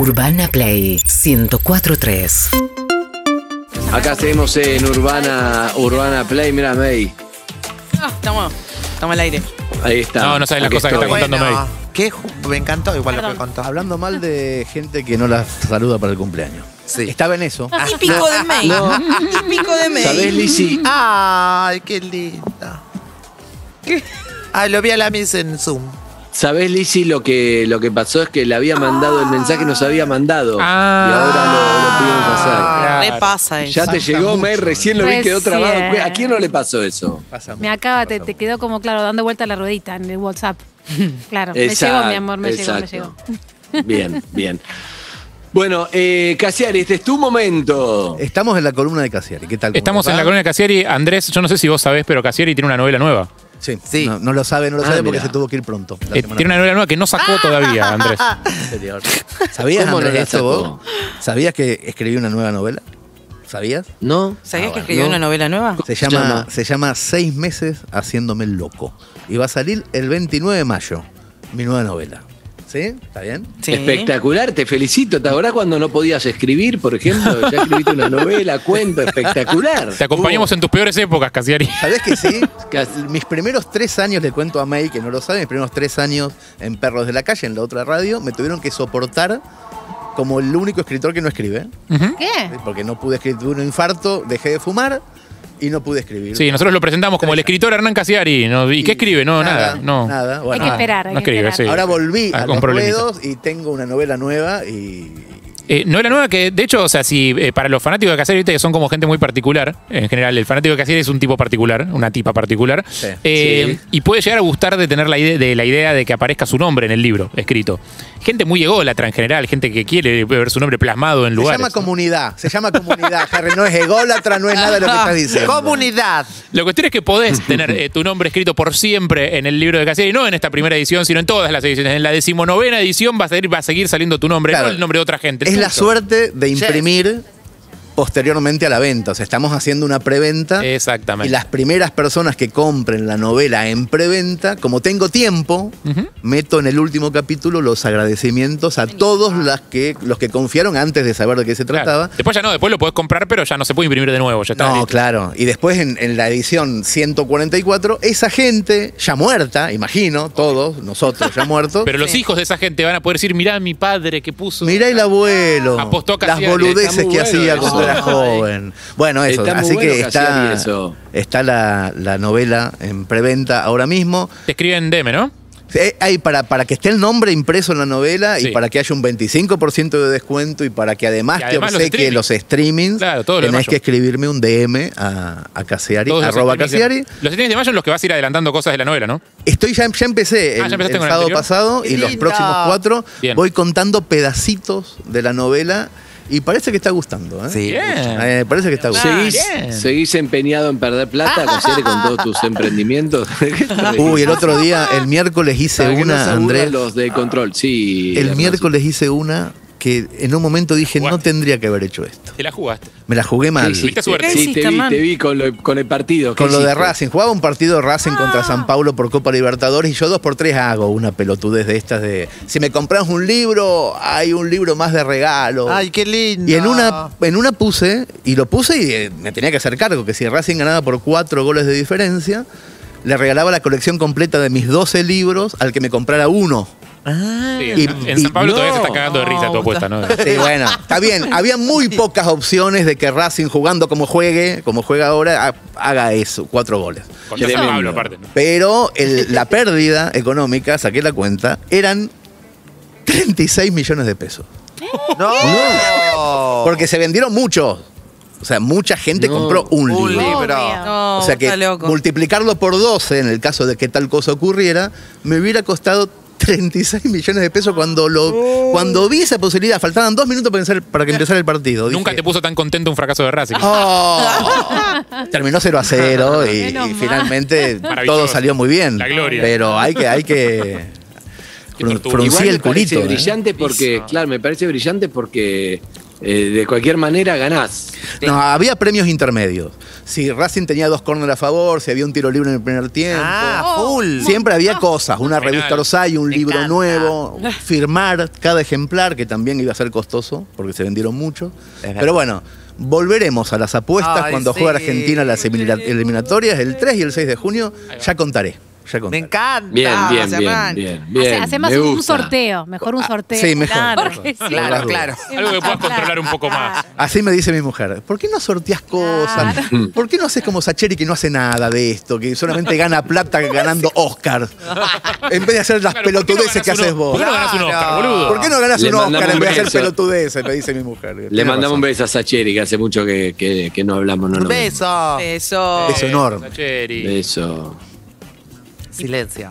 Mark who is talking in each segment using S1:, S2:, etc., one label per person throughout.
S1: Urbana Play 1043.
S2: Acá seguimos en Urbana, Urbana Play. Mira, May.
S3: Ah, estamos, estamos al aire.
S2: Ahí está.
S4: No, no sabes las
S2: Aquí
S4: cosas que
S2: estoy.
S4: está contando May.
S5: ¿Qué? ju- Me encantó igual lo que contó.
S6: Hablando mal de gente que no la saluda para el cumpleaños.
S5: Sí.
S6: Estaba en eso.
S3: Típico de May. Típico de May.
S2: ¿Sabés, Lizzy?
S5: Ay, qué linda. Ay, lo vi a la Miss en Zoom.
S2: ¿Sabés, Lizzy, lo que, lo que pasó es que le había mandado el mensaje, nos había mandado.
S4: Ah.
S2: y ahora lo, lo pudimos hacer.
S3: Re pasa eso.
S2: Ya te
S6: Pasa
S2: llegó,
S6: mucho.
S2: May, recién lo vi, quedó
S7: Recién.
S2: trabado. ¿A quién no le pasó eso?
S6: Pasa
S7: Me
S6: mucho,
S7: acaba, te,
S6: pasa
S7: te quedó como claro, dando vuelta la ruedita en el WhatsApp. Claro,
S2: Exacto,
S7: me llegó, mi amor, me
S2: exacto.
S7: llegó, me llegó.
S2: Bien, bien. Bueno, eh, Casiari, este es tu momento.
S6: Estamos en la columna de Casiari. ¿Qué tal? ¿Cómo
S4: Estamos en
S6: va?
S4: la colonia de Casieri. Andrés, yo no sé si vos sabés, pero Casieri tiene una novela nueva.
S6: Sí,
S5: Sí.
S6: No, no lo sabe, no lo
S2: Ah,
S6: sabe porque
S2: mira.
S6: se tuvo que ir pronto. la
S4: Eh, tiene una novela nueva que no sacó todavía, Andrés.
S6: ¿Sabías, vos? ¿Sabías que escribí una nueva novela? ¿Sabías?
S2: ¿No?
S3: ¿Sabías
S6: Ah,
S3: que escribió
S2: No.
S3: una novela nueva?
S6: Se
S2: se
S6: llama,
S2: llama?
S6: se llama Seis meses haciéndome el loco. Y va a salir el 29 de mayo, mi nueva novela. ¿Sí? ¿Está bien?
S3: Sí.
S2: Espectacular, te felicito. ¿Te acordás cuando no podías escribir, por ejemplo? Ya escribiste una novela, cuento, espectacular.
S4: Te acompañamos en tus peores épocas, Casieri.
S6: ¿Sabés que sí? Mis primeros tres años, le cuento a May, que no lo sabe, mis primeros tres años en Perros de la Calle, en la otra radio, me tuvieron que soportar como el único escritor que no escribe.
S7: ¿Qué?
S6: Porque no pude escribir, tuve un infarto, dejé de fumar y no pude escribir.
S4: Sí, nosotros lo presentamos como el escritor Hernán Casiari. ¿no? ¿Y qué escribe? No, nada. no.
S6: Nada, bueno.
S7: hay que esperar, hay
S4: no
S7: que
S4: escribe,
S7: esperar.
S4: sí.
S6: Ahora volví a
S4: con
S6: los ruedos y tengo una novela nueva y...
S4: Eh, novela nueva que, de hecho, o sea, si eh, para los fanáticos de Casieri, viste que son como gente muy particular, en general, el fanático de Casieri es un tipo particular, una tipa particular,
S6: Sí.
S4: eh, y puede llegar a gustar de tener la idea, de la idea de que aparezca su nombre en el libro escrito. Gente muy ególatra en general, gente que quiere ver su nombre plasmado en
S6: Se
S4: lugares.
S6: llama comunidad, se llama comunidad, Harry, no es ególatra, no es nada de lo que estás diciendo.
S5: Comunidad.
S4: La cuestión es que podés tener eh, tu nombre escrito por siempre en el libro de Casieri, no en esta primera edición, sino en todas las ediciones. En la decimonovena edición va a seguir, va a seguir saliendo tu nombre,
S6: Claro.
S4: no el nombre de otra gente.
S6: La suerte de imprimir posteriormente a la venta. O sea, estamos haciendo una preventa.
S4: Exactamente.
S6: Y las primeras personas que compren la novela en preventa, como tengo tiempo, meto en el último capítulo los agradecimientos a todos las que, los que confiaron antes de saber de qué se
S4: Claro.
S6: trataba.
S4: Después ya no, después lo podés comprar, pero ya no se puede imprimir de nuevo. Ya está
S6: No,
S4: listo.
S6: claro. Y después en, en la edición 144, esa gente ya muerta, imagino, todos, nosotros ya muertos.
S4: Pero los hijos de esa gente van a poder decir, mirá mi padre que puso.
S6: Mirá el abuelo.
S4: Apostó
S6: las
S4: Casiari.
S6: boludeces que
S2: bueno
S6: hacía
S2: eso.
S6: era joven. Bueno, eso.
S2: Está
S6: así
S2: bueno
S6: que está,
S2: eso.
S6: está la, la novela en preventa ahora mismo.
S4: Te escriben DM, ¿no?
S6: Hay para, para que esté el nombre impreso en la novela
S4: Sí.
S6: y para que haya un 25% de descuento y para que además,
S4: Y además
S6: te
S4: los
S6: obsequie
S4: streamings.
S6: los streamings,
S4: Claro, todo lo de
S6: tenés
S4: mayo.
S6: que escribirme un DM a, a
S4: los
S6: arroba
S4: streamings de-
S6: Casiari.
S4: Los streamings de mayo en los que vas a ir adelantando cosas de la novela, ¿no?
S6: Estoy ya, ya empecé
S4: Ah,
S6: el,
S4: ¿ya empezaste
S6: el
S4: con el
S6: sábado pasado
S5: ¡Qué
S6: y los próximos cuatro
S4: Bien.
S6: voy contando pedacitos de la novela y parece que está gustando. ¿eh?
S5: Sí.
S6: Eh, parece que está gustando.
S2: ¿Seguís, seguís empeñado en perder plata, con todos tus emprendimientos?
S6: Uy, el otro día, el miércoles hice una, Andrés.
S2: los de control, sí.
S6: El miércoles hice una que en un momento dije, no tendría que haber hecho esto.
S4: Te la jugaste.
S6: Me la jugué
S2: ¿Qué
S6: mal.
S4: Tuviste suerte.
S3: ¿Qué
S2: Sí, te vi, te vi con, lo- con el partido. ¿Qué
S6: Con lo de? Racing. Jugaba un partido de Racing contra San Paulo por Copa Libertadores y yo dos por tres hago una pelotudez de estas de si me compras un libro, hay un libro más de regalo.
S5: Ay, qué lindo.
S6: Y en una, en una puse, y lo puse y eh, me tenía que hacer cargo, que si Racing ganaba por cuatro goles de diferencia, le regalaba la colección completa de mis 12 libros al que me comprara uno.
S5: Ah,
S4: Sí,
S6: Y-
S4: en
S6: y-
S4: San Pablo todavía se está cagando de risa tu apuesta, ¿no?
S6: Sí, bueno, está bien. Había muy pocas opciones de que Racing jugando como juegue, como juega ahora, ha- haga eso, cuatro goles.
S4: Contra San. Pablo, aparte. ¿no?
S6: Pero el- la pérdida económica, saqué la cuenta, eran 36 millones de pesos.
S5: no.
S6: Porque se vendieron muchos. O sea, mucha gente
S2: No.
S6: compró un
S5: Un
S6: libro.
S5: libro.
S7: Obvio.
S3: No,
S6: O sea que multiplicarlo por 12 en el caso de que tal cosa ocurriera, me hubiera costado 36 millones de pesos cuando lo cuando vi esa posibilidad. Faltaban dos minutos para, empezar- para que empezara el partido.
S4: Nunca
S6: Dije,
S4: te puso tan contento un fracaso de Racing.
S6: "Oh". Terminó 0 a 0 y, finalmente todo salió muy bien.
S4: La gloria.
S6: Pero hay que, hay que
S2: me
S6: el culito.
S2: parece
S6: ¿eh?
S2: brillante porque,
S4: Eso.
S2: claro, me parece brillante porque eh, de cualquier manera ganás.
S6: No, había premios intermedios. Si Racing tenía dos corners a favor, si había un tiro libre en el primer tiempo.
S5: Ah, full.
S6: Siempre había cosas, una revista Orsay, un
S5: Me
S6: libro
S5: encanta.
S6: nuevo, firmar cada ejemplar, que también iba a ser costoso, porque se vendieron mucho. Pero bueno, volveremos a las apuestas
S5: Ay,
S6: cuando
S5: sí.
S6: juegue Argentina las elimina- eliminatorias, el 3 y el 6 de junio, ya contaré. Ya
S5: Me encanta.
S2: Bien, bien, bien, bien,
S7: Hace-
S2: bien.
S7: Hacemos
S2: me
S7: un
S2: gusta.
S7: sorteo, mejor un sorteo.
S6: Sí, mejor.
S3: Claro,
S7: Porque sí.
S3: claro, claro.
S4: Algo que puedas controlar un poco más.
S6: Así me dice mi mujer, ¿por qué no sorteas cosas? ¿Por qué no haces como Sacheri que no hace nada de esto, que solamente gana plata ganando Oscar? En vez de hacer las
S4: Claro, ¿por qué no
S6: pelotudeces que haces vos.
S4: ¿Por qué no ganas un Oscar, boludo?
S6: ¿Por qué no ganas
S2: Le
S6: un Oscar
S2: mandamos
S6: en vez de
S2: un
S6: hacer
S2: beso.
S6: pelotudeces? Me dice mi mujer.
S2: Le mandamos un
S6: razón.
S2: beso a Sacheri, que hace mucho que, que- que no hablamos. No
S5: Un
S2: nos vemos.
S5: beso.
S3: Eso.
S6: Beso enorme.
S4: Sacheri.
S2: Beso.
S5: Silencio.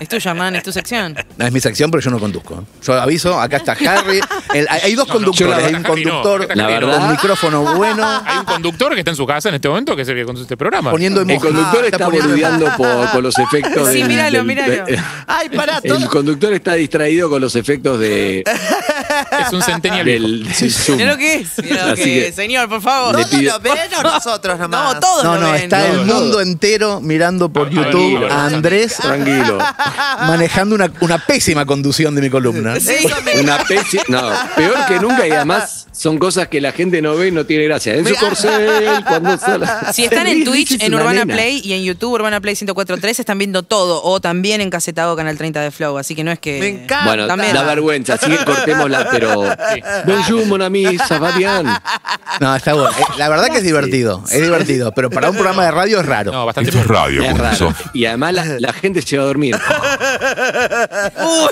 S3: Es tuya, man, es tu sección.
S6: No, es mi sección, pero yo no conduzco. Yo aviso, acá está Harry. El- hay hay dos
S4: No, no,
S6: conductores.
S4: yo la
S6: hay un
S4: verdad que no.
S6: conductor
S2: La verdad-
S6: con micrófono bueno,
S4: Hay un conductor que está en su casa en este momento que es el que conduce este programa.
S6: poniendo
S2: El
S6: emoji.
S2: conductor está
S6: poniendo-
S2: boludeando por, por los efectos
S3: Sí,
S2: del-
S3: míralo,
S2: del-
S3: míralo.
S2: de-
S5: Ay, pará,
S2: el conductor está distraído con los efectos de,
S4: Es un centennial viejo.
S2: del, del Zoom.
S3: Mira lo que es. Mira lo
S2: Así
S3: que
S2: que-
S3: es. Señor, por favor.
S2: Le
S5: ¿Todos
S2: pido-
S5: lo ven o nosotros nomás?
S3: No, todos
S6: No,
S3: lo
S6: no,
S3: ven.
S6: está el mundo entero mirando por
S4: A-
S6: YouTube a Andrés
S2: Tranquilo.
S6: manejando una, una pésima conducción de mi columna.
S2: Una pesi- No, peor que nunca y además son cosas que la gente no ve y no tiene gracia. En su corcel, cuando sale-
S3: Si están en Twitch, en Urbana
S2: nena.
S3: Play y en YouTube, Urbana Play 1043, están viendo todo. O también en Casetado Canal 30 de Flow. Así que no es que.
S5: Me encanta.
S2: Bueno,
S3: También.
S2: da vergüenza, así que cortémosla, pero. Bonjour, mon ami, ça va bien.
S6: No, está bueno. Eh, La verdad que es divertido, es divertido, pero para un programa de radio es raro.
S4: No, bastante.
S8: Esto es radio,
S2: Es raro. Y además la, la gente se va a dormir.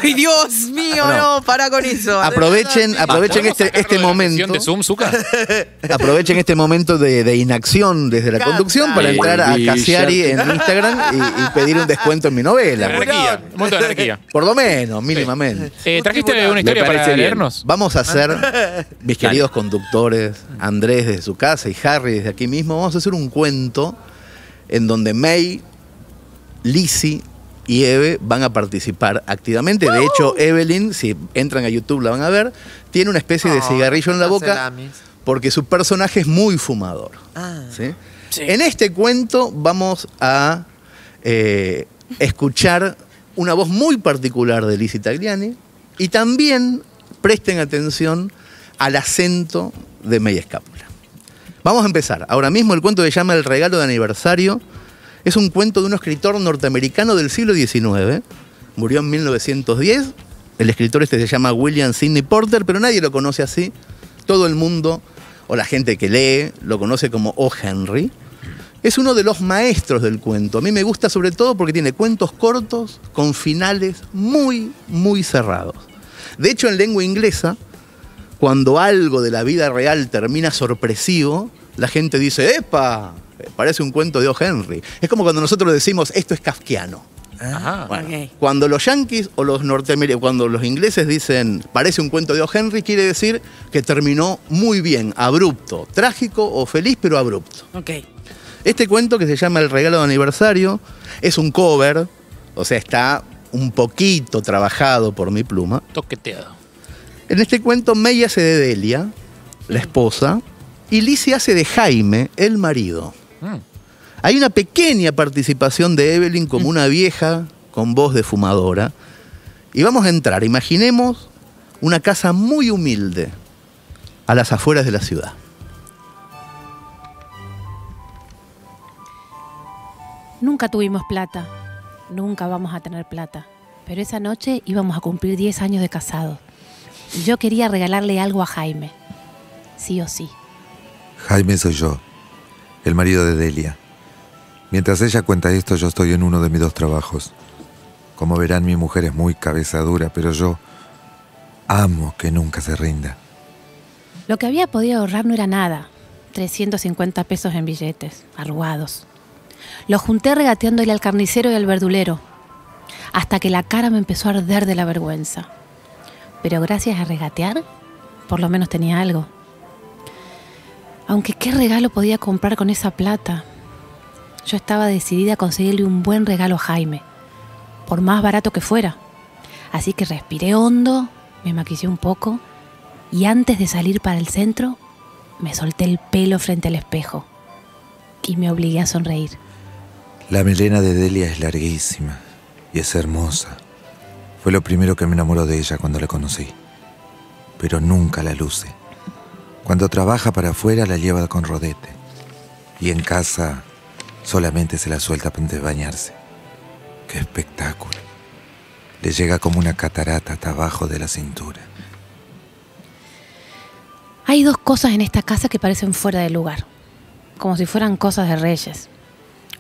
S3: Uy, Dios mío,
S6: Bueno.
S3: no, para con eso.
S6: Aprovechen, aprovechen
S4: ¿Podemos
S6: este, este
S4: la
S6: momento.
S4: Sesión de Zoom, Zucca?
S6: Aprovechen este momento de, de inacción desde la
S5: Canta.
S6: conducción para entrar a. Casiari en Instagram y, y pedir un descuento en mi novela.
S4: Anarquía. Un momento de anarquía.
S6: Por lo menos, mínimamente.
S4: Eh, ¿Trajiste una historia para
S2: bien.
S4: leernos?
S6: Vamos a hacer, mis queridos conductores, Andrés desde su casa y Harry desde aquí mismo, vamos a hacer un cuento en donde May, Lizzie y Eve van a participar activamente. De hecho, Evelyn, si entran a YouTube la van a ver, tiene una especie de
S5: Oh,
S6: cigarrillo en la boca porque su personaje es muy fumador.
S5: Ah.
S6: ¿sí? En este cuento vamos a eh, escuchar una voz muy particular de Lizzie Tagliani y también presten atención al acento de May Escápula. Vamos a empezar. Ahora mismo el cuento se llama El regalo de aniversario. Es un cuento de un escritor norteamericano del siglo XIX. Murió en 1910. El escritor este se llama William Sidney Porter, pero nadie lo conoce así. Todo el mundo, o la gente que lee, lo conoce como O. Henry. Es uno de los maestros del cuento. A mí me gusta sobre todo porque tiene cuentos cortos con finales muy, muy cerrados. De hecho, en lengua inglesa, cuando algo de la vida real termina sorpresivo, la gente dice, ¡epa! Parece un cuento de O. Henry. Es como cuando nosotros decimos, esto es kafkiano.
S4: Ajá.
S6: Bueno,
S3: Ok.
S6: Cuando los yankees o los norteamericanos, cuando los ingleses dicen parece un cuento de O. Henry, quiere decir que terminó muy bien, abrupto, trágico o feliz, pero abrupto.
S3: Ok.
S6: Este cuento que se llama El regalo de aniversario es un cover, o sea, está un poquito trabajado por mi pluma.
S4: Toqueteado.
S6: En este cuento May hace de Delia, la esposa, y Lizzie hace de Jaime, el marido.
S4: Mm.
S6: Hay una pequeña participación de Evelyn como una vieja con voz de fumadora. Y vamos a entrar, imaginemos una casa muy humilde a las afueras de la ciudad.
S7: Nunca tuvimos plata. Nunca vamos a tener plata. Pero esa noche íbamos a cumplir 10 años de casado. Y yo quería regalarle algo a Jaime. Sí o sí.
S8: Jaime soy yo, el marido de Delia. Mientras ella cuenta esto, yo estoy en uno de mis dos trabajos. Como verán, mi mujer es muy cabeza dura, pero yo amo que nunca se rinda.
S7: Lo que había podido ahorrar no era nada. 350 pesos en billetes, arrugados. Lo junté regateándole al carnicero y al verdulero, hasta que la cara me empezó a arder de la vergüenza. Pero gracias a regatear, por lo menos tenía algo. Aunque qué regalo podía comprar con esa plata. Yo estaba decidida a conseguirle un buen regalo a Jaime, por más barato que fuera. Así que respiré hondo, me maquillé un poco y antes de salir para el centro, me solté el pelo frente al espejo y me obligué a sonreír.
S8: La melena de Delia es larguísima y es hermosa. Fue lo primero que me enamoró de ella cuando la conocí. Pero nunca la luce. Cuando trabaja para afuera la lleva con rodete. Y en casa solamente se la suelta antes de bañarse. ¡Qué espectáculo! Le llega como una catarata hasta abajo de la cintura.
S7: Hay dos cosas en esta casa que parecen fuera de lugar, como si fueran cosas de reyes.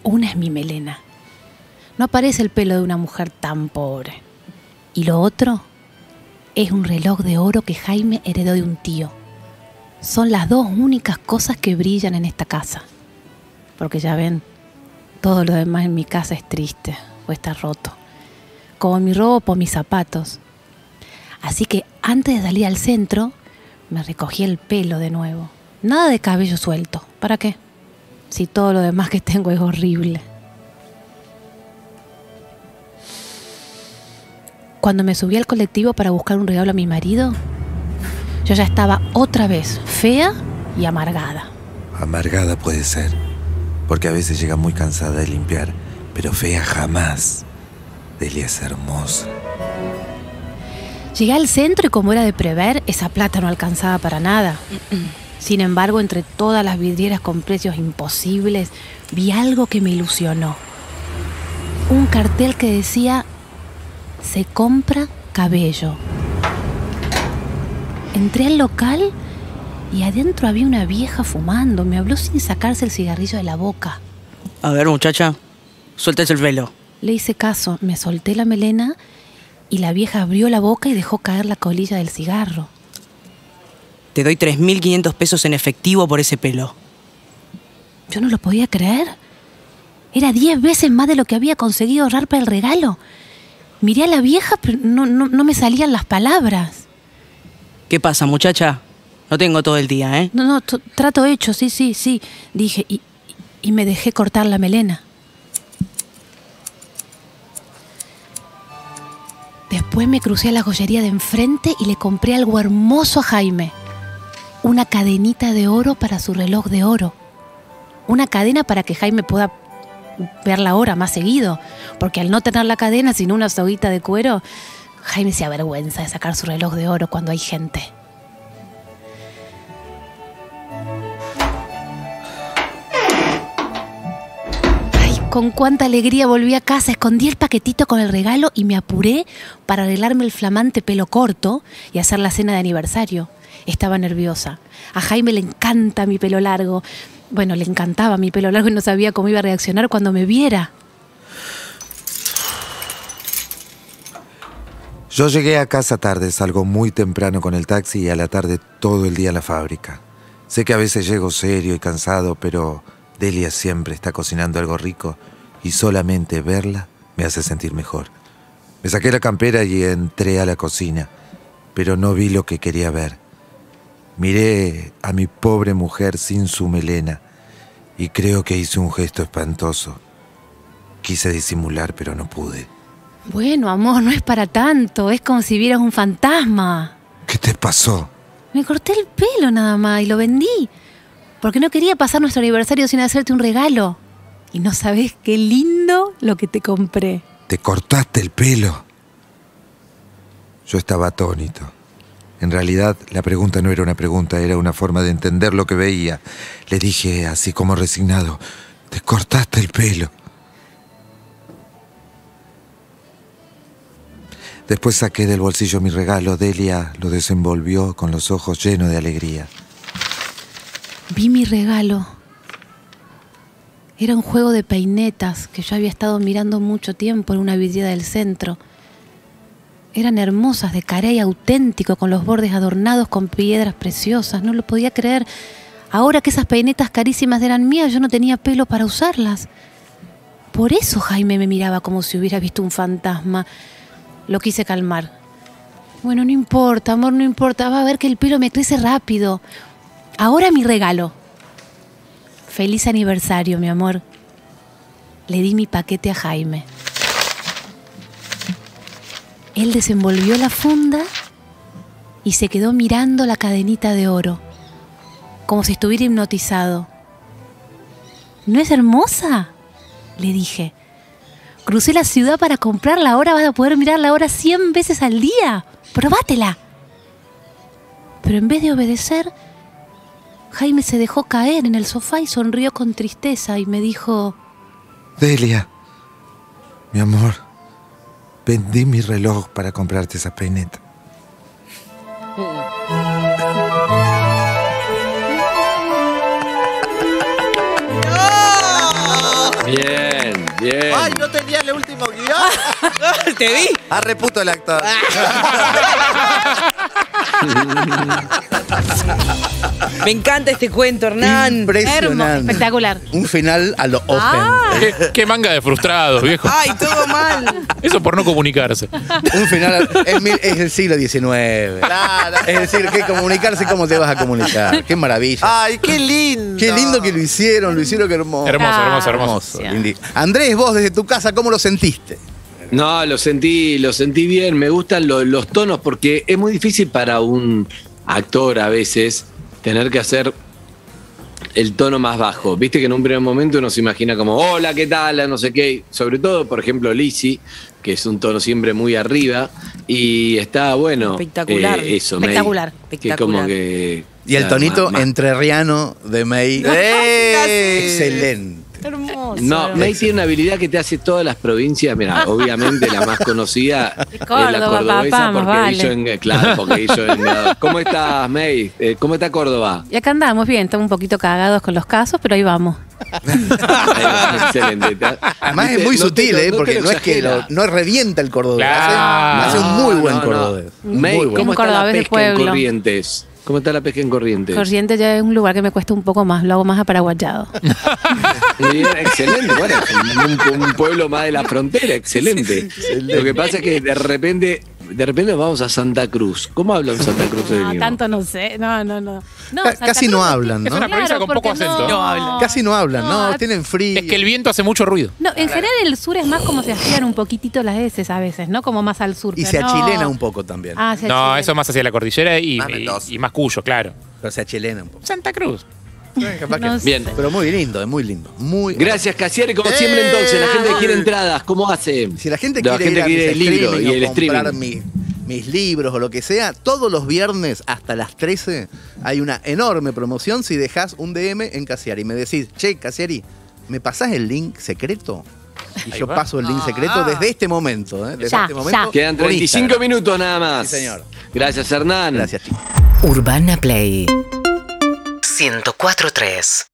S7: Una es mi melena. No aparece el pelo de una mujer tan pobre. Y lo otro es un reloj de oro que Jaime heredó de un tío. Son las dos únicas cosas que brillan en esta casa. Porque ya ven, todo lo demás en mi casa es triste o está roto. Como mi ropa o mis zapatos. Así que antes de salir al centro, me recogí el pelo de nuevo. Nada de cabello suelto. ¿Para qué? Si todo lo demás que tengo es horrible. Cuando me subí al colectivo para buscar un regalo a mi marido, yo ya estaba otra vez fea y amargada.
S8: Amargada puede ser, porque a veces llega muy cansada de limpiar, pero fea jamás. Delia es hermosa.
S7: Llegué al centro y como era de prever, esa plata no alcanzaba para nada. Sin embargo, entre todas las vidrieras con precios imposibles, vi algo que me ilusionó. Un cartel que decía, se compra cabello. Entré al local y adentro había una vieja fumando. Me habló sin sacarse el cigarrillo de la boca.
S9: A ver, muchacha, suéltese el velo.
S7: Le hice caso, me solté la melena y la vieja abrió la boca y dejó caer la colilla del cigarro.
S9: Te doy 3.500 pesos en efectivo por ese pelo.
S7: Yo no lo podía creer. Era 10 veces más de lo que había conseguido ahorrar para el regalo. Miré a la vieja, pero no, no, no me salían las palabras.
S9: ¿Qué pasa, muchacha? No tengo todo el día, ¿eh?
S7: No, no, trato hecho, sí, sí, sí. Dije, y, y me dejé cortar la melena. Después me crucé a la joyería de enfrente y le compré algo hermoso a Jaime. Una cadenita de oro para su reloj de oro. Una cadena para que Jaime pueda ver la hora más seguido. Porque al no tener la cadena, sino una soguita de cuero, Jaime se avergüenza de sacar su reloj de oro cuando hay gente. Ay, con cuánta alegría volví a casa, escondí el paquetito con el regalo y me apuré para arreglarme el flamante pelo corto y hacer la cena de aniversario. Estaba nerviosa. A Jaime le encanta mi pelo largo. Bueno, le encantaba mi pelo largo y no sabía cómo iba a reaccionar cuando me viera.
S8: Yo llegué a casa tarde, salgo muy temprano con el taxi y a la tarde todo el día a la fábrica. Sé que a veces llego serio y cansado, pero Delia siempre está cocinando algo rico y solamente verla me hace sentir mejor. Me saqué la campera y entré a la cocina, pero no vi lo que quería ver. Miré a mi pobre mujer sin su melena y creo que hice un gesto espantoso. Quise disimular, pero no pude.
S7: Bueno, amor, no es para tanto. Es como si vieras un fantasma.
S8: ¿Qué te pasó?
S7: Me corté el pelo nada más y lo vendí. Porque no quería pasar nuestro aniversario sin hacerte un regalo. Y no sabes qué lindo lo que te compré.
S8: ¿Te cortaste el pelo? Yo estaba atónito. En realidad, la pregunta no era una pregunta, era una forma de entender lo que veía. Le dije, así como resignado, ¿te cortaste el pelo? Después saqué del bolsillo mi regalo. Delia lo desenvolvió con los ojos llenos de alegría.
S7: Vi mi regalo. Era un juego de peinetas que yo había estado mirando mucho tiempo en una vidriera del centro. Eran hermosas, de carey auténtico, con los bordes adornados con piedras preciosas. No lo podía creer. Ahora que esas peinetas carísimas eran mías, yo no tenía pelo para usarlas. Por eso Jaime me miraba como si hubiera visto un fantasma. Lo quise calmar. Bueno, no importa, amor, no importa. Va a ver que el pelo me crece rápido. Ahora mi regalo. Feliz aniversario, mi amor. Le di mi paquete a Jaime. Él desenvolvió la funda y se quedó mirando la cadenita de oro, como si estuviera hipnotizado. ¿No es hermosa? Le dije. Crucé la ciudad para comprarla, ahora vas a poder mirar la hora 100 veces al día. Probátela. Pero en vez de obedecer, Jaime se dejó caer en el sofá y sonrió con tristeza y me dijo,
S8: Delia, mi amor, vendí mi reloj para comprarte esa peineta.
S2: Bien, bien.
S5: Ay, no el último guion.
S9: Te vi.
S5: Ah, reputo el actor.
S9: Me encanta este cuento, Hernán.
S7: hermoso,
S6: Impresionante.
S7: espectacular.
S6: Un final a lo open.
S7: Ah.
S4: ¿Qué, qué manga de frustrados, viejo.
S9: Ay, todo mal.
S4: Eso por no comunicarse.
S6: Un final a- es, mil- es el siglo XIX.
S5: Claro.
S6: Es decir, que comunicarse, ¿cómo te vas a comunicar? Qué maravilla.
S5: Ay, qué lindo.
S6: Qué lindo que lo hicieron, lo hicieron que hermoso.
S4: Hermoso, hermoso, hermoso.
S6: Hermoso, lindi- Andrés, vos desde tu casa, ¿cómo lo sentiste?
S2: No, lo sentí, lo sentí bien. Me gustan lo- los tonos porque es muy difícil para un actor a veces tener que hacer el tono más bajo. Viste que en un primer momento uno se imagina como, hola, ¿qué tal? No sé qué. Sobre todo, por ejemplo, Lizzie, que es un tono siempre muy arriba. Y está bueno.
S9: Espectacular.
S2: eh, eso, May,
S7: Espectacular.
S2: Que
S9: Espectacular.
S2: como que.
S6: Y el tonito entrerriano de May.
S5: ¡Eh!
S6: Excelente.
S7: Hermoso.
S2: No, May tiene una habilidad que te hace todas las provincias. Mira, obviamente la más conocida es, la
S7: Córdoba,
S2: cordobesa
S7: papá,
S2: porque
S7: vale.
S2: hizo en, claro, porque hizo en, ¿Cómo estás, May? Eh, ¿Cómo está Córdoba?
S7: Y acá andamos bien, estamos un poquito cagados con los casos, pero ahí vamos.
S2: Excelente. Te-
S6: Además es muy
S2: no
S6: sutil, ¿eh?
S2: no
S6: Porque no es que lo- no revienta el cordobés.
S4: Claro.
S6: Hace, hace un muy buen
S2: No, no, no.
S6: cordobés.
S2: May,
S6: Muy bueno.
S2: ¿cómo
S7: Un
S2: está la pesca en
S7: pueblo.
S2: Corrientes? ¿Cómo está la pesca en Corrientes?
S7: Corrientes ya es un lugar que me cuesta un poco más, lo hago más aparaguayado.
S2: Bien, excelente. Bueno, un, un pueblo más de la frontera, excelente. Lo que pasa es que de repente, de repente vamos a Santa Cruz. ¿Cómo hablan Santa Cruz de
S7: No, tanto no sé, no, no, no. No,
S6: Ca-
S7: Santa
S6: casi no
S7: Cruz-
S6: hablan,
S4: Es
S6: ¿no?
S4: una provincia con poco acento.
S9: No hablan.
S6: Casi no hablan, ¿no?
S7: No,
S6: Tienen frío.
S4: Es que el viento hace mucho ruido.
S7: No, en general el sur es más como se hacían un poquitito las heces a veces, ¿no? Como más al sur.
S6: Y
S7: pero
S6: se
S7: no.
S6: achilena un poco también.
S7: Ah, se
S4: No,
S7: achilena.
S4: eso más hacia la cordillera y,
S5: Más
S4: y,
S5: Mendoza.
S4: y más Cuyo, claro.
S6: Pero se achilena un poco.
S4: Santa Cruz.
S6: Capaz que-
S7: No sé.
S2: Bien.
S6: Pero muy lindo, es muy lindo. Muy
S2: Gracias, Casieri. Como siempre, entonces, la gente que quiere entradas, ¿cómo hace?
S6: Si la gente
S2: La
S6: quiere
S2: gente
S6: ir a
S2: quiere
S6: mis
S2: el libro
S6: streaming
S2: y el
S6: comprar
S2: streaming.
S6: mi- mis libros o lo que sea, todos los viernes hasta las 13 hay una enorme promoción si dejas un DM en Casiari y me decís, che, Casiari, ¿me pasás el link secreto? Y
S4: Ahí
S6: yo
S4: va.
S6: paso el link secreto desde este momento. ¿eh? Desde
S7: Ya,
S6: este momento
S7: ya.
S2: Quedan
S6: por
S2: 35
S6: Instagram.
S2: minutos nada más.
S6: Sí, señor.
S2: Gracias, Hernán.
S6: Gracias, chicos.
S1: Urbana Play 104.3